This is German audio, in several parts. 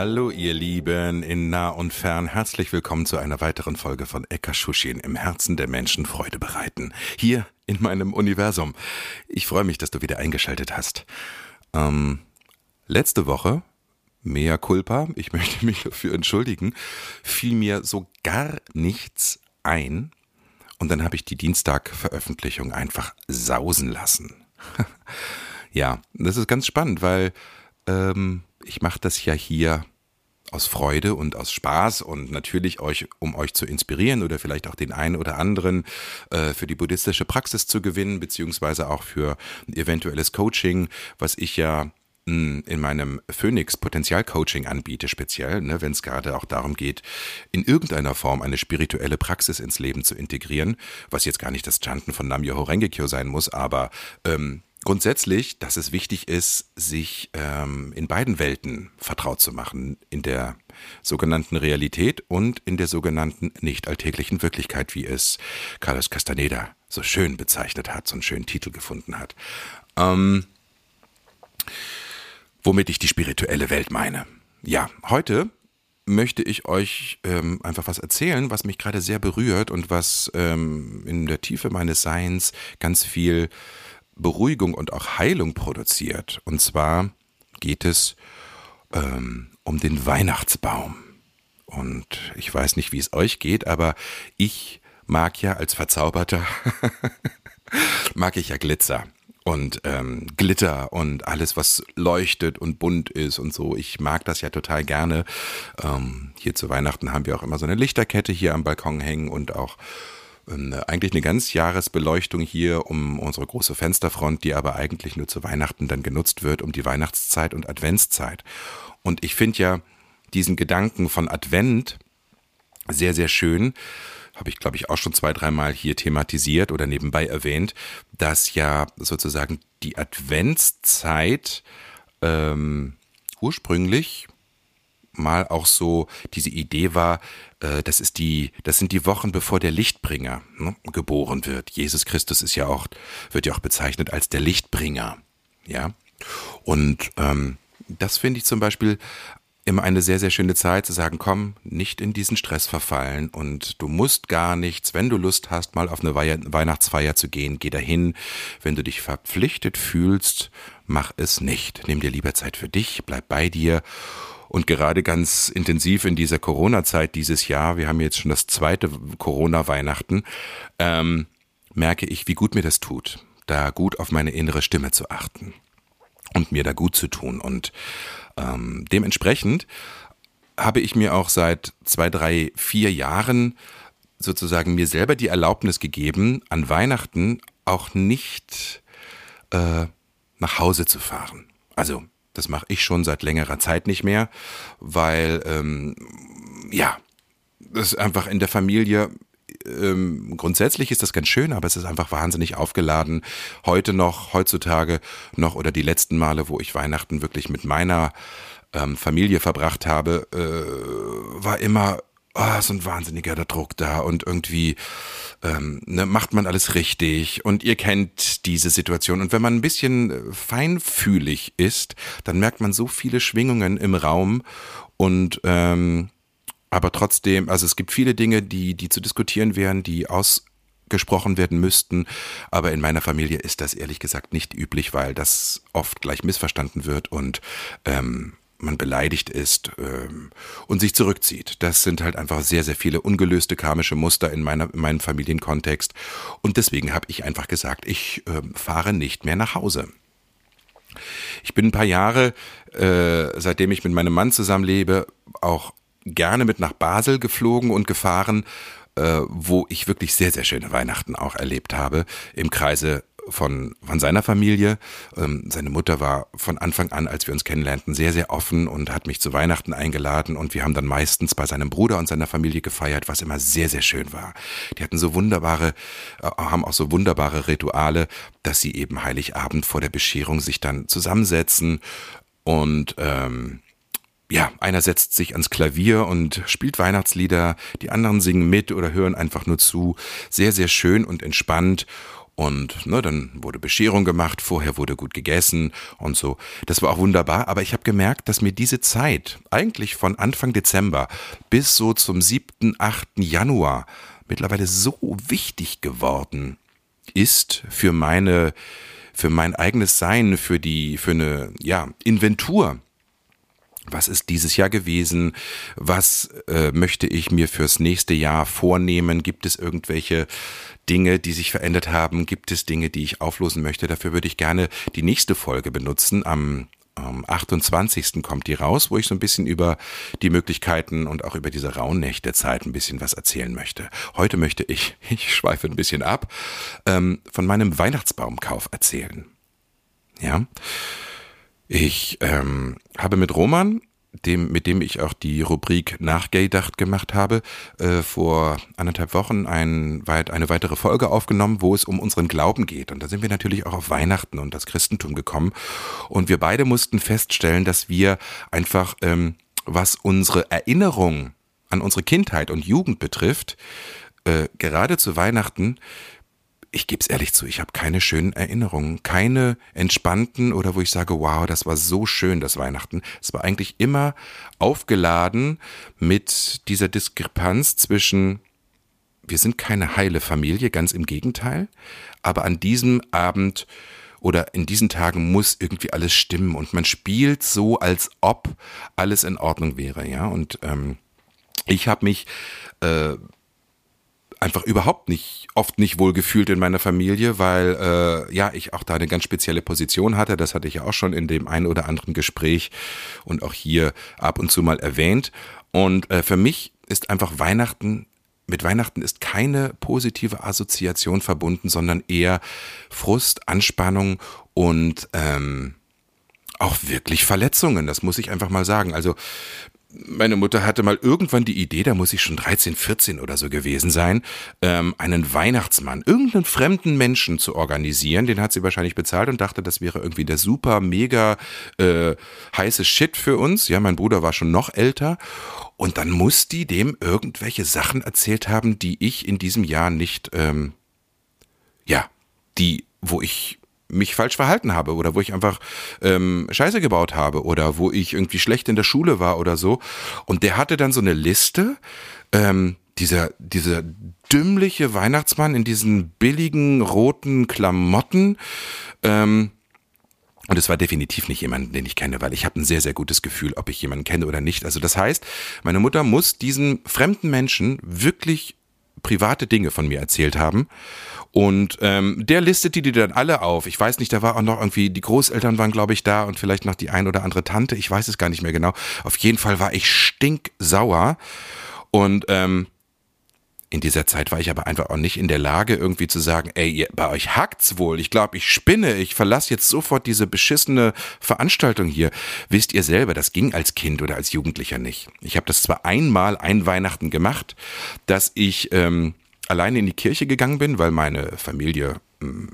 Hallo ihr Lieben in nah und fern, herzlich willkommen zu einer weiteren Folge von Ekashushin im Herzen der Menschen Freude bereiten. Hier in meinem Universum. Ich freue mich, dass du wieder eingeschaltet hast. Ähm, letzte Woche, mea culpa, ich möchte mich dafür entschuldigen, fiel mir so gar nichts ein und dann habe ich die Dienstag-Veröffentlichung einfach sausen lassen. ja, das ist ganz spannend, weil ähm, ich mache das ja hier aus Freude und aus Spaß und natürlich euch, um euch zu inspirieren oder vielleicht auch den einen oder anderen äh, für die buddhistische Praxis zu gewinnen, beziehungsweise auch für ein eventuelles Coaching, was ich ja mh, in meinem Phoenix Potenzial Coaching anbiete, speziell, ne, wenn es gerade auch darum geht, in irgendeiner Form eine spirituelle Praxis ins Leben zu integrieren, was jetzt gar nicht das Chanten von Nam-Myoho Renge-Kyo sein muss, aber ähm, grundsätzlich, dass es wichtig ist, sich ähm, in beiden Welten vertraut zu machen, in der sogenannten Realität und in der sogenannten nicht alltäglichen Wirklichkeit, wie es Carlos Castaneda so schön bezeichnet hat, so einen schönen Titel gefunden hat. Ähm, womit ich die spirituelle Welt meine. Ja, heute möchte ich euch ähm, einfach was erzählen, was mich gerade sehr berührt und was ähm, in der Tiefe meines Seins ganz viel Beruhigung und auch Heilung produziert. Und zwar geht es ähm, um den Weihnachtsbaum. Und ich weiß nicht, wie es euch geht, aber ich mag ja als Verzauberter, mag ich ja Glitzer und ähm, Glitter und alles, was leuchtet und bunt ist und so. Ich mag das ja total gerne. Ähm, hier zu Weihnachten haben wir auch immer so eine Lichterkette hier am Balkon hängen und auch eigentlich eine ganz Jahresbeleuchtung hier um unsere große Fensterfront, die aber eigentlich nur zu Weihnachten dann genutzt wird, um die Weihnachtszeit und Adventszeit. Und ich finde ja diesen Gedanken von Advent sehr, sehr schön. Habe ich, glaube ich, auch schon zwei, dreimal hier thematisiert oder nebenbei erwähnt, dass ja sozusagen die Adventszeit ähm, ursprünglich mal auch so diese Idee war, äh, das ist die, das sind die Wochen, bevor der Lichtbringer ne, geboren wird. Jesus Christus ist ja auch, wird ja auch bezeichnet als der Lichtbringer. Ja. Und ähm, das finde ich zum Beispiel immer eine sehr, sehr schöne Zeit zu sagen, komm, nicht in diesen Stress verfallen und du musst gar nichts, wenn du Lust hast, mal auf eine Weihnachtsfeier zu gehen, geh dahin. Wenn du dich verpflichtet fühlst, mach es nicht. Nimm dir lieber Zeit für dich, bleib bei dir und gerade ganz intensiv in dieser Corona-Zeit dieses Jahr, wir haben jetzt schon das zweite Corona-Weihnachten, ähm, merke ich, wie gut mir das tut, da gut auf meine innere Stimme zu achten und mir da gut zu tun. Und ähm, dementsprechend habe ich mir auch seit zwei, drei, vier Jahren sozusagen mir selber die Erlaubnis gegeben, an Weihnachten auch nicht äh, nach Hause zu fahren. Also das mache ich schon seit längerer Zeit nicht mehr, weil ähm, ja, das ist einfach in der Familie ähm, grundsätzlich ist das ganz schön, aber es ist einfach wahnsinnig aufgeladen. Heute noch, heutzutage noch oder die letzten Male, wo ich Weihnachten wirklich mit meiner ähm, Familie verbracht habe, äh, war immer oh, so ein wahnsinniger Druck da und irgendwie ähm, ne, macht man alles richtig und ihr kennt diese Situation. Und wenn man ein bisschen äh, feinfühlig ist, dann merkt man so viele Schwingungen im Raum und ähm, aber trotzdem, also es gibt viele Dinge, die, die zu diskutieren wären, die ausgesprochen werden müssten. Aber in meiner Familie ist das ehrlich gesagt nicht üblich, weil das oft gleich missverstanden wird und ähm, man beleidigt ist ähm, und sich zurückzieht. Das sind halt einfach sehr, sehr viele ungelöste karmische Muster in, meiner, in meinem Familienkontext. Und deswegen habe ich einfach gesagt, ich äh, fahre nicht mehr nach Hause. Ich bin ein paar Jahre, äh, seitdem ich mit meinem Mann zusammenlebe, auch gerne mit nach Basel geflogen und gefahren, äh, wo ich wirklich sehr, sehr schöne Weihnachten auch erlebt habe, im Kreise von, von seiner Familie. Ähm, seine Mutter war von Anfang an, als wir uns kennenlernten, sehr, sehr offen und hat mich zu Weihnachten eingeladen und wir haben dann meistens bei seinem Bruder und seiner Familie gefeiert, was immer sehr, sehr schön war. Die hatten so wunderbare, äh, haben auch so wunderbare Rituale, dass sie eben Heiligabend vor der Bescherung sich dann zusammensetzen und ähm, ja, einer setzt sich ans Klavier und spielt Weihnachtslieder, die anderen singen mit oder hören einfach nur zu. Sehr, sehr schön und entspannt. Und ne, dann wurde Bescherung gemacht, vorher wurde gut gegessen und so. Das war auch wunderbar, aber ich habe gemerkt, dass mir diese Zeit, eigentlich von Anfang Dezember bis so zum 7., 8. Januar, mittlerweile so wichtig geworden ist für meine, für mein eigenes Sein, für die, für eine, ja, Inventur was ist dieses Jahr gewesen, was äh, möchte ich mir fürs nächste Jahr vornehmen, gibt es irgendwelche Dinge, die sich verändert haben, gibt es Dinge, die ich auflosen möchte. Dafür würde ich gerne die nächste Folge benutzen. Am, am 28. kommt die raus, wo ich so ein bisschen über die Möglichkeiten und auch über diese Rauhnächte-Zeit ein bisschen was erzählen möchte. Heute möchte ich, ich schweife ein bisschen ab, ähm, von meinem Weihnachtsbaumkauf erzählen. Ja. Ich ähm, habe mit Roman, dem, mit dem ich auch die Rubrik Nachgedacht gemacht habe, äh, vor anderthalb Wochen ein, weit, eine weitere Folge aufgenommen, wo es um unseren Glauben geht. Und da sind wir natürlich auch auf Weihnachten und das Christentum gekommen. Und wir beide mussten feststellen, dass wir einfach, ähm, was unsere Erinnerung an unsere Kindheit und Jugend betrifft, äh, gerade zu Weihnachten ich gebe es ehrlich zu, ich habe keine schönen Erinnerungen, keine entspannten oder wo ich sage, wow, das war so schön, das Weihnachten. Es war eigentlich immer aufgeladen mit dieser Diskrepanz zwischen, wir sind keine heile Familie, ganz im Gegenteil, aber an diesem Abend oder in diesen Tagen muss irgendwie alles stimmen und man spielt so, als ob alles in Ordnung wäre, ja. Und ähm, ich habe mich äh, einfach überhaupt nicht, oft nicht wohl gefühlt in meiner Familie, weil äh, ja, ich auch da eine ganz spezielle Position hatte. Das hatte ich ja auch schon in dem einen oder anderen Gespräch und auch hier ab und zu mal erwähnt. Und äh, für mich ist einfach Weihnachten mit Weihnachten ist keine positive Assoziation verbunden, sondern eher Frust, Anspannung und ähm, auch wirklich Verletzungen. Das muss ich einfach mal sagen. Also meine Mutter hatte mal irgendwann die Idee, da muss ich schon 13, 14 oder so gewesen sein, ähm, einen Weihnachtsmann, irgendeinen fremden Menschen zu organisieren. Den hat sie wahrscheinlich bezahlt und dachte, das wäre irgendwie der super, mega äh, heiße Shit für uns. Ja, mein Bruder war schon noch älter. Und dann muss die dem irgendwelche Sachen erzählt haben, die ich in diesem Jahr nicht, ähm, ja, die, wo ich mich falsch verhalten habe oder wo ich einfach ähm, Scheiße gebaut habe oder wo ich irgendwie schlecht in der Schule war oder so. Und der hatte dann so eine Liste, ähm, dieser, dieser dümmliche Weihnachtsmann in diesen billigen roten Klamotten. Ähm, und es war definitiv nicht jemand, den ich kenne, weil ich habe ein sehr, sehr gutes Gefühl, ob ich jemanden kenne oder nicht. Also das heißt, meine Mutter muss diesen fremden Menschen wirklich private Dinge von mir erzählt haben. Und ähm, der listete die dann alle auf. Ich weiß nicht, da war auch noch irgendwie, die Großeltern waren, glaube ich, da und vielleicht noch die ein oder andere Tante. Ich weiß es gar nicht mehr genau. Auf jeden Fall war ich stinksauer. Und ähm, in dieser Zeit war ich aber einfach auch nicht in der Lage, irgendwie zu sagen, ey, bei euch hackt's wohl. Ich glaube, ich spinne. Ich verlasse jetzt sofort diese beschissene Veranstaltung hier. Wisst ihr selber, das ging als Kind oder als Jugendlicher nicht. Ich habe das zwar einmal ein Weihnachten gemacht, dass ich ähm, alleine in die Kirche gegangen bin, weil meine Familie hm,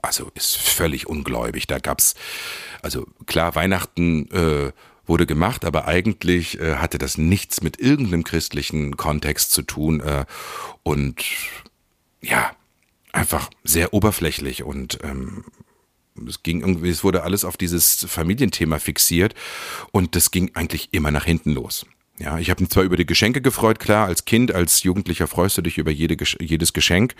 also ist völlig ungläubig. Da gab's also klar Weihnachten äh, wurde gemacht, aber eigentlich äh, hatte das nichts mit irgendeinem christlichen Kontext zu tun äh, und ja einfach sehr oberflächlich und ähm, es ging irgendwie, es wurde alles auf dieses Familienthema fixiert und das ging eigentlich immer nach hinten los. Ja, ich habe mich zwar über die Geschenke gefreut, klar, als Kind, als Jugendlicher freust du dich über jede, jedes Geschenk.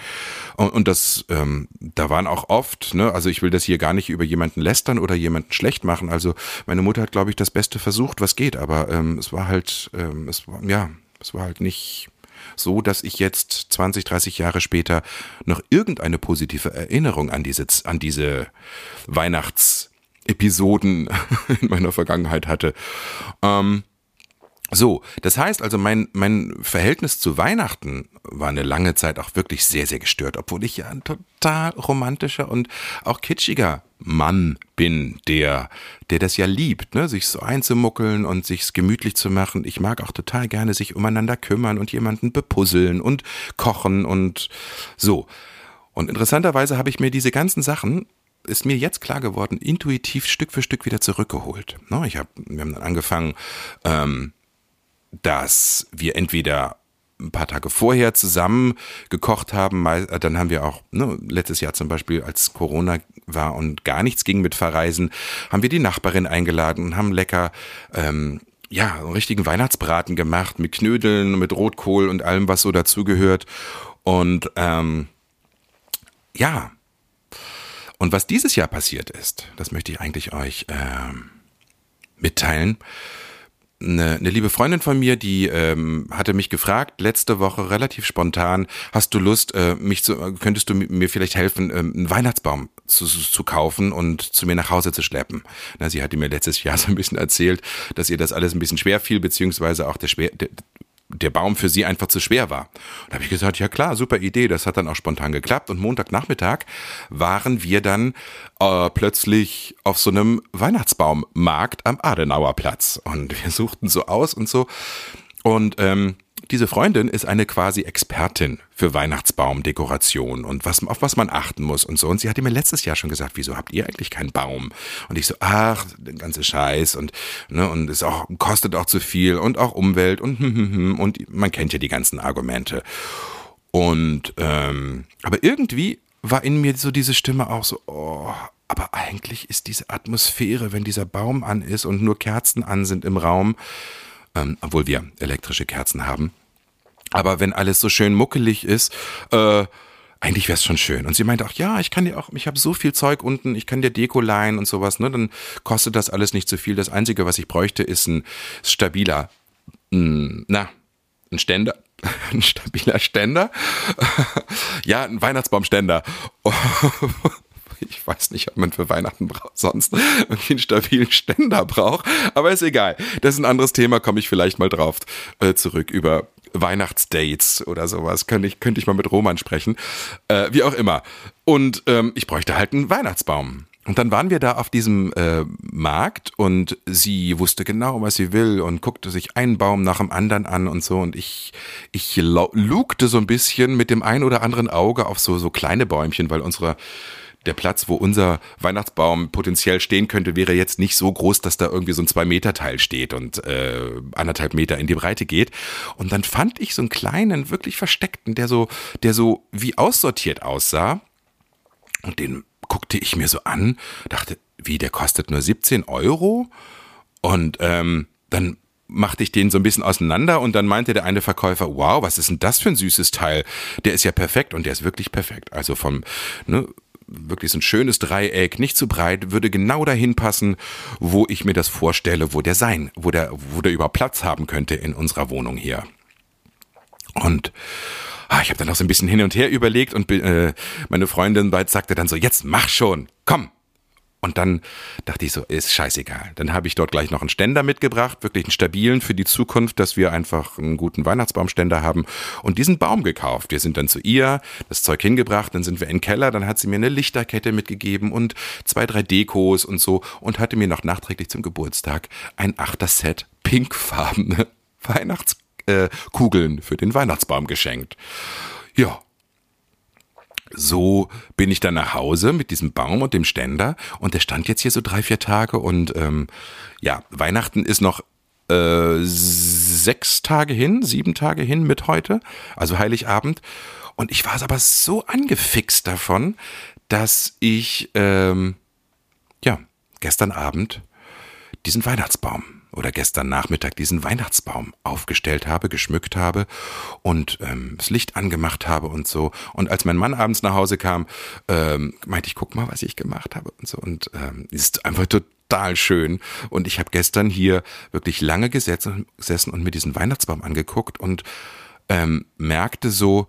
Und, und das, ähm, da waren auch oft, ne, also ich will das hier gar nicht über jemanden lästern oder jemanden schlecht machen. Also meine Mutter hat, glaube ich, das Beste versucht, was geht, aber ähm, es war halt, ähm, es war, ja, es war halt nicht so, dass ich jetzt 20, 30 Jahre später noch irgendeine positive Erinnerung an diese, an diese Weihnachtsepisoden in meiner Vergangenheit hatte. Ähm, So, das heißt also, mein, mein Verhältnis zu Weihnachten war eine lange Zeit auch wirklich sehr, sehr gestört, obwohl ich ja ein total romantischer und auch kitschiger Mann bin, der, der das ja liebt, ne, sich so einzumuckeln und sich's gemütlich zu machen. Ich mag auch total gerne sich umeinander kümmern und jemanden bepuzzeln und kochen und so. Und interessanterweise habe ich mir diese ganzen Sachen ist mir jetzt klar geworden, intuitiv Stück für Stück wieder zurückgeholt. Ne, ich hab, wir haben dann angefangen, ähm, dass wir entweder ein paar Tage vorher zusammen gekocht haben. Äh, dann haben wir auch ne, letztes Jahr zum Beispiel, als Corona war und gar nichts ging mit Verreisen, haben wir die Nachbarin eingeladen und haben lecker ähm, ja einen richtigen Weihnachtsbraten gemacht mit Knödeln, mit Rotkohl und allem, was so dazugehört. Und ähm, ja, und was dieses Jahr passiert ist, das möchte ich eigentlich euch ähm, mitteilen eine, eine liebe Freundin von mir, die ähm, hatte mich gefragt letzte Woche relativ spontan, hast du Lust, äh, mich zu, könntest du mir vielleicht helfen, ähm, einen Weihnachtsbaum zu, zu kaufen und zu mir nach Hause zu schleppen? Na, sie hatte mir letztes Jahr so ein bisschen erzählt, dass ihr das alles ein bisschen schwer fiel, beziehungsweise auch der, schwer, der, der Baum für sie einfach zu schwer war. Und da habe ich gesagt, ja klar, super Idee, das hat dann auch spontan geklappt. Und Montagnachmittag waren wir dann äh, plötzlich auf so einem Weihnachtsbaummarkt am Adenauerplatz. Und wir suchten so aus und so. Und ähm, diese Freundin ist eine quasi Expertin für Weihnachtsbaumdekoration und was, auf was man achten muss und so. Und sie hatte mir letztes Jahr schon gesagt, wieso habt ihr eigentlich keinen Baum? Und ich so, ach, der ganze Scheiß und, ne, und es auch, kostet auch zu viel und auch Umwelt und, hm, hm, hm, und man kennt ja die ganzen Argumente. Und, ähm, aber irgendwie war in mir so diese Stimme auch so, oh, aber eigentlich ist diese Atmosphäre, wenn dieser Baum an ist und nur Kerzen an sind im Raum, ähm, obwohl wir elektrische Kerzen haben. Aber wenn alles so schön muckelig ist, äh, eigentlich wäre es schon schön. Und sie meinte auch, ja, ich kann dir auch, ich habe so viel Zeug unten, ich kann dir Deko leihen und sowas, ne? Dann kostet das alles nicht so viel. Das Einzige, was ich bräuchte, ist ein stabiler, mh, na, ein Ständer. Ein stabiler Ständer. ja, ein Weihnachtsbaumständer. Ich weiß nicht, ob man für Weihnachten sonst irgendwie einen stabilen Ständer braucht, aber ist egal. Das ist ein anderes Thema, komme ich vielleicht mal drauf äh, zurück über Weihnachtsdates oder sowas. Könnte ich, könnte ich mal mit Roman sprechen. Äh, wie auch immer. Und ähm, ich bräuchte halt einen Weihnachtsbaum. Und dann waren wir da auf diesem äh, Markt und sie wusste genau, was sie will und guckte sich einen Baum nach dem anderen an und so. Und ich, ich lugte so ein bisschen mit dem ein oder anderen Auge auf so, so kleine Bäumchen, weil unsere der Platz, wo unser Weihnachtsbaum potenziell stehen könnte, wäre jetzt nicht so groß, dass da irgendwie so ein Zwei-Meter-Teil steht und äh, anderthalb Meter in die Breite geht. Und dann fand ich so einen kleinen, wirklich versteckten, der so, der so wie aussortiert aussah. Und den guckte ich mir so an, dachte, wie, der kostet nur 17 Euro? Und ähm, dann machte ich den so ein bisschen auseinander und dann meinte der eine Verkäufer, wow, was ist denn das für ein süßes Teil? Der ist ja perfekt und der ist wirklich perfekt. Also vom, ne, wirklich so ein schönes Dreieck, nicht zu breit, würde genau dahin passen, wo ich mir das vorstelle, wo der sein, wo der, wo der überhaupt Platz haben könnte in unserer Wohnung hier. Und ah, ich habe dann noch so ein bisschen hin und her überlegt und äh, meine Freundin sagte dann so, jetzt mach schon, komm, und dann dachte ich so, ist scheißegal. Dann habe ich dort gleich noch einen Ständer mitgebracht, wirklich einen stabilen für die Zukunft, dass wir einfach einen guten Weihnachtsbaumständer haben und diesen Baum gekauft. Wir sind dann zu ihr, das Zeug hingebracht, dann sind wir in den Keller, dann hat sie mir eine Lichterkette mitgegeben und zwei, drei Dekos und so und hatte mir noch nachträglich zum Geburtstag ein Achter-Set pinkfarbene Weihnachtskugeln für den Weihnachtsbaum geschenkt. Ja, so bin ich dann nach Hause mit diesem Baum und dem Ständer und der stand jetzt hier so drei, vier Tage und ähm, ja, Weihnachten ist noch äh, sechs Tage hin, sieben Tage hin mit heute, also Heiligabend. Und ich war aber so angefixt davon, dass ich ähm, ja gestern Abend diesen Weihnachtsbaum oder gestern Nachmittag diesen Weihnachtsbaum aufgestellt habe, geschmückt habe und ähm, das Licht angemacht habe und so. Und als mein Mann abends nach Hause kam, ähm, meinte ich, guck mal, was ich gemacht habe und so. Und ähm, ist einfach total schön. Und ich habe gestern hier wirklich lange gesessen, und mir diesen Weihnachtsbaum angeguckt und ähm, merkte so,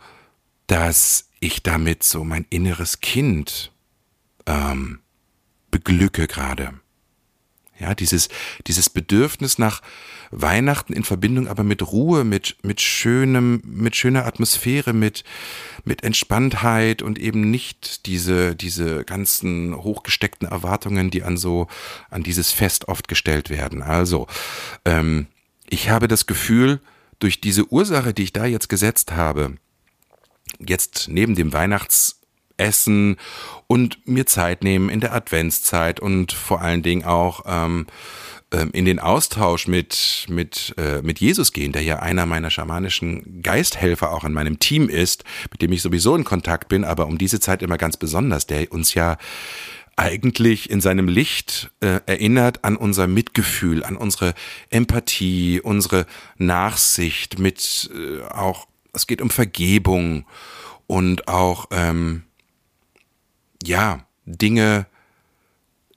dass ich damit so mein inneres Kind ähm, beglücke gerade. Ja, dieses, dieses Bedürfnis nach Weihnachten in Verbindung aber mit Ruhe, mit, mit schönem, mit schöner Atmosphäre, mit, mit Entspanntheit und eben nicht diese, diese ganzen hochgesteckten Erwartungen, die an so, an dieses Fest oft gestellt werden. Also, ähm, ich habe das Gefühl, durch diese Ursache, die ich da jetzt gesetzt habe, jetzt neben dem Weihnachtsessen und mir Zeit nehmen in der Adventszeit und vor allen Dingen auch ähm, ähm, in den Austausch mit, mit, äh, mit Jesus gehen, der ja einer meiner schamanischen Geisthelfer auch in meinem Team ist, mit dem ich sowieso in Kontakt bin, aber um diese Zeit immer ganz besonders, der uns ja eigentlich in seinem Licht äh, erinnert an unser Mitgefühl, an unsere Empathie, unsere Nachsicht mit äh, auch, es geht um Vergebung und auch, ähm, ja, Dinge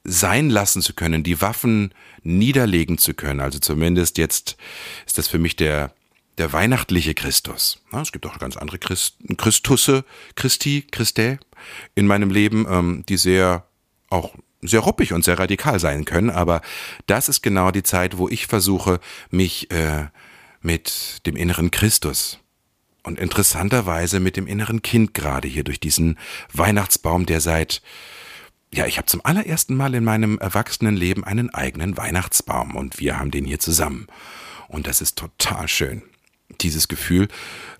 sein lassen zu können, die Waffen niederlegen zu können. Also zumindest jetzt ist das für mich der, der weihnachtliche Christus. Ja, es gibt auch ganz andere Christ, Christusse, Christi, Christä in meinem Leben, ähm, die sehr auch sehr ruppig und sehr radikal sein können, aber das ist genau die Zeit, wo ich versuche, mich äh, mit dem inneren Christus und interessanterweise mit dem inneren Kind gerade hier durch diesen Weihnachtsbaum, der seit ja, ich habe zum allerersten Mal in meinem Erwachsenenleben einen eigenen Weihnachtsbaum und wir haben den hier zusammen. Und das ist total schön. Dieses Gefühl,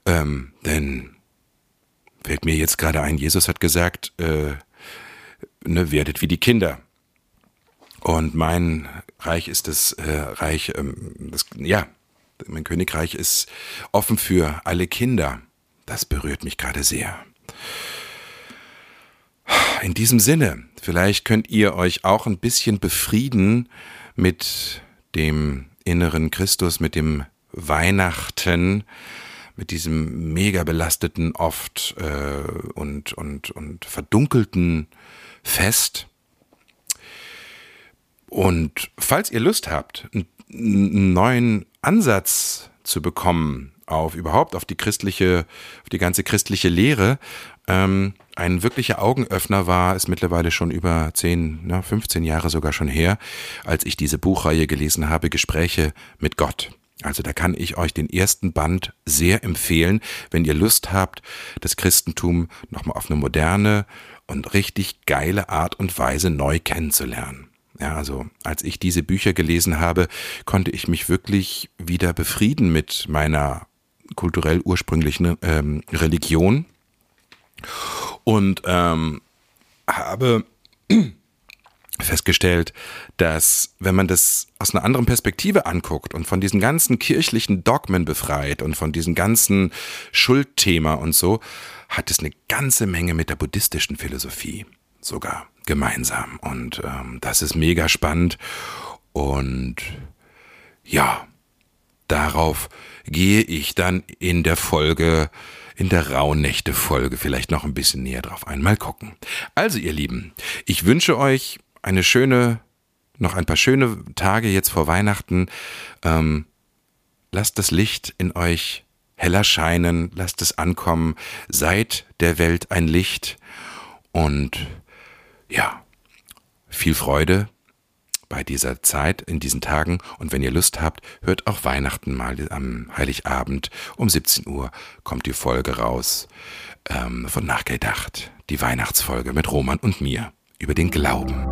ähm, denn fällt mir jetzt gerade ein, Jesus hat gesagt, äh, ne, werdet wie die Kinder. Und mein Reich ist das äh, Reich, ähm, das, ja, mein Königreich ist offen für alle Kinder. Das berührt mich gerade sehr. In diesem Sinne, vielleicht könnt ihr euch auch ein bisschen befrieden mit dem inneren Christus, mit dem Weihnachten, mit diesem mega belasteten, oft äh, und, und, und verdunkelten Fest. Und falls ihr Lust habt, einen neuen Ansatz zu bekommen auf überhaupt auf die christliche, auf die ganze christliche Lehre, ähm, ein wirklicher Augenöffner war, ist mittlerweile schon über 10, na, 15 Jahre sogar schon her, als ich diese Buchreihe gelesen habe, Gespräche mit Gott. Also da kann ich euch den ersten Band sehr empfehlen, wenn ihr Lust habt, das Christentum nochmal auf eine moderne und richtig geile Art und Weise neu kennenzulernen. Ja, also als ich diese Bücher gelesen habe, konnte ich mich wirklich wieder befrieden mit meiner kulturell ursprünglichen ähm, Religion. Und ähm, habe festgestellt, dass wenn man das aus einer anderen Perspektive anguckt und von diesen ganzen kirchlichen Dogmen befreit und von diesem ganzen Schuldthema und so, hat es eine ganze Menge mit der buddhistischen Philosophie sogar gemeinsam. Und ähm, das ist mega spannend. Und ja, darauf gehe ich dann in der Folge, in der Rauhnächte-Folge vielleicht noch ein bisschen näher drauf ein. Mal gucken. Also, ihr Lieben, ich wünsche euch eine schöne, noch ein paar schöne Tage jetzt vor Weihnachten. Ähm, lasst das Licht in euch heller scheinen, lasst es ankommen, seid der Welt ein Licht und ja, viel Freude bei dieser Zeit, in diesen Tagen. Und wenn ihr Lust habt, hört auch Weihnachten mal am Heiligabend um 17 Uhr kommt die Folge raus ähm, von Nachgedacht. Die Weihnachtsfolge mit Roman und mir über den Glauben.